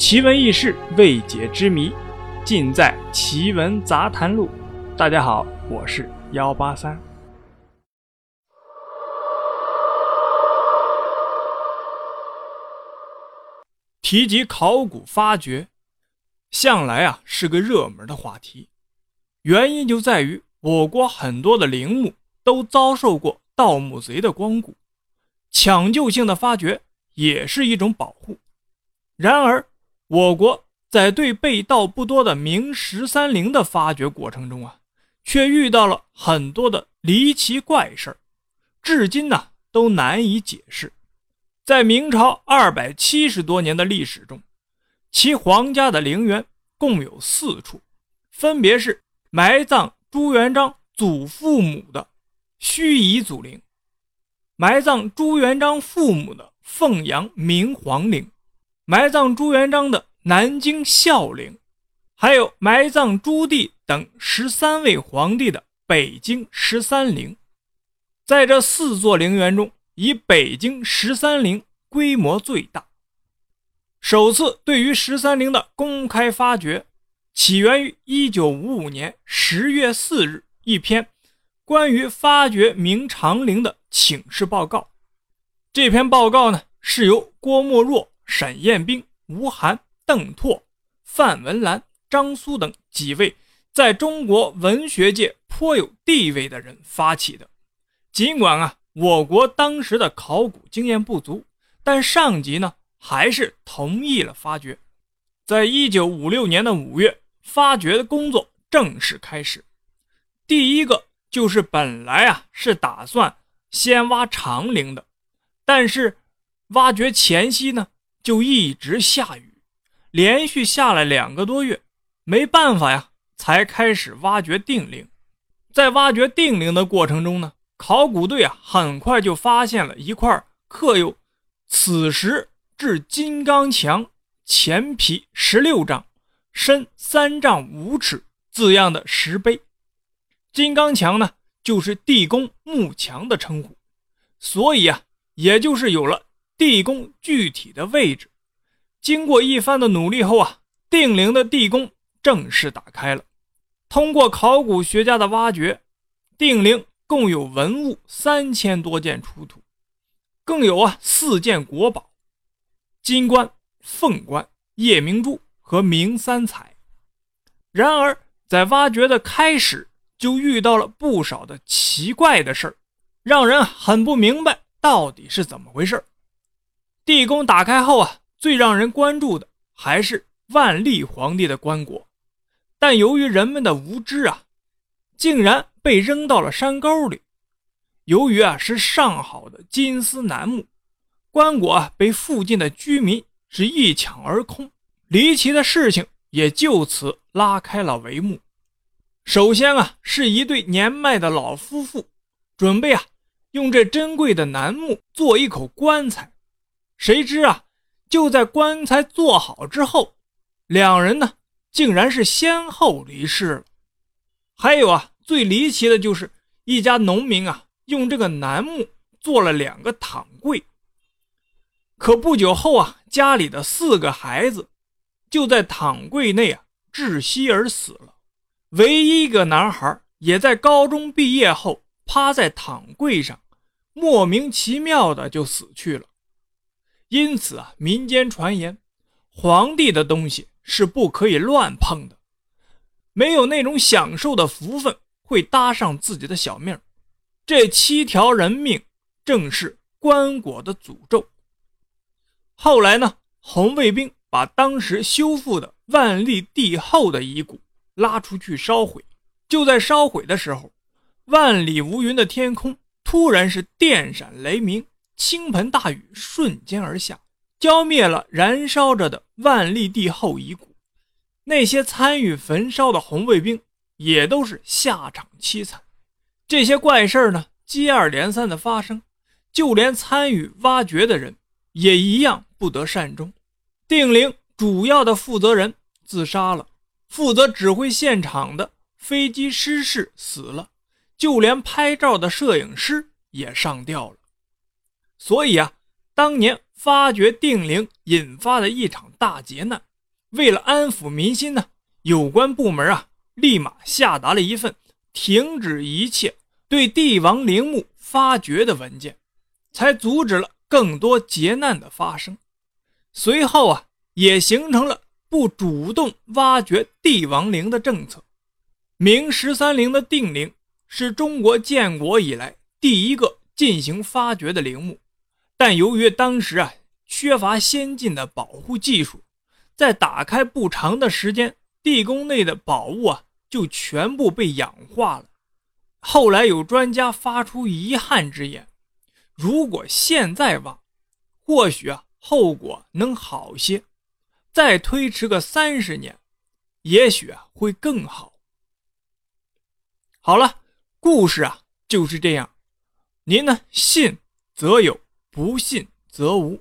奇闻异事、未解之谜，尽在《奇闻杂谈录》。大家好，我是幺八三。提及考古发掘，向来啊是个热门的话题，原因就在于我国很多的陵墓都遭受过盗墓贼的光顾，抢救性的发掘也是一种保护。然而，我国在对被盗不多的明十三陵的发掘过程中啊，却遇到了很多的离奇怪事，至今呢都难以解释。在明朝二百七十多年的历史中，其皇家的陵园共有四处，分别是埋葬朱元璋祖父母的盱眙祖陵，埋葬朱元璋父母的凤阳明皇陵。埋葬朱元璋的南京孝陵，还有埋葬朱棣等十三位皇帝的北京十三陵，在这四座陵园中，以北京十三陵规模最大。首次对于十三陵的公开发掘，起源于一九五五年十月四日一篇关于发掘明长陵的请示报告。这篇报告呢，是由郭沫若。沈雁冰、吴晗、邓拓、范文澜、张苏等几位在中国文学界颇有地位的人发起的。尽管啊，我国当时的考古经验不足，但上级呢还是同意了发掘。在一九五六年的五月，发掘的工作正式开始。第一个就是本来啊是打算先挖长陵的，但是挖掘前夕呢。就一直下雨，连续下了两个多月，没办法呀，才开始挖掘定陵。在挖掘定陵的过程中呢，考古队啊很快就发现了一块刻有“此时至金刚墙，前皮十六丈，深三丈五尺”字样的石碑。金刚墙呢，就是地宫墓墙的称呼，所以啊，也就是有了。地宫具体的位置，经过一番的努力后啊，定陵的地宫正式打开了。通过考古学家的挖掘，定陵共有文物三千多件出土，更有啊四件国宝：金冠、凤冠、夜明珠和明三彩。然而，在挖掘的开始就遇到了不少的奇怪的事儿，让人很不明白到底是怎么回事地宫打开后啊，最让人关注的还是万历皇帝的棺椁，但由于人们的无知啊，竟然被扔到了山沟里。由于啊是上好的金丝楠木，棺椁啊被附近的居民是一抢而空。离奇的事情也就此拉开了帷幕。首先啊，是一对年迈的老夫妇，准备啊用这珍贵的楠木做一口棺材。谁知啊，就在棺材做好之后，两人呢竟然是先后离世了。还有啊，最离奇的就是一家农民啊，用这个楠木做了两个躺柜。可不久后啊，家里的四个孩子就在躺柜内啊窒息而死了。唯一一个男孩也在高中毕业后趴在躺柜上，莫名其妙的就死去了。因此啊，民间传言，皇帝的东西是不可以乱碰的，没有那种享受的福分会搭上自己的小命。这七条人命正是棺椁的诅咒。后来呢，红卫兵把当时修复的万历帝后的遗骨拉出去烧毁，就在烧毁的时候，万里无云的天空突然是电闪雷鸣。倾盆大雨瞬间而下，浇灭了燃烧着的万历帝后遗骨。那些参与焚烧的红卫兵也都是下场凄惨。这些怪事呢，接二连三的发生，就连参与挖掘的人也一样不得善终。定陵主要的负责人自杀了，负责指挥现场的飞机失事死了，就连拍照的摄影师也上吊了。所以啊，当年发掘定陵引发的一场大劫难，为了安抚民心呢，有关部门啊，立马下达了一份停止一切对帝王陵墓发掘的文件，才阻止了更多劫难的发生。随后啊，也形成了不主动挖掘帝王陵的政策。明十三陵的定陵是中国建国以来第一个进行发掘的陵墓，但由于当时啊缺乏先进的保护技术。在打开不长的时间，地宫内的宝物啊就全部被氧化了。后来有专家发出遗憾之言：如果现在挖，或许啊后果能好些；再推迟个三十年，也许啊会更好。好了，故事啊就是这样。您呢信则有，不信则无。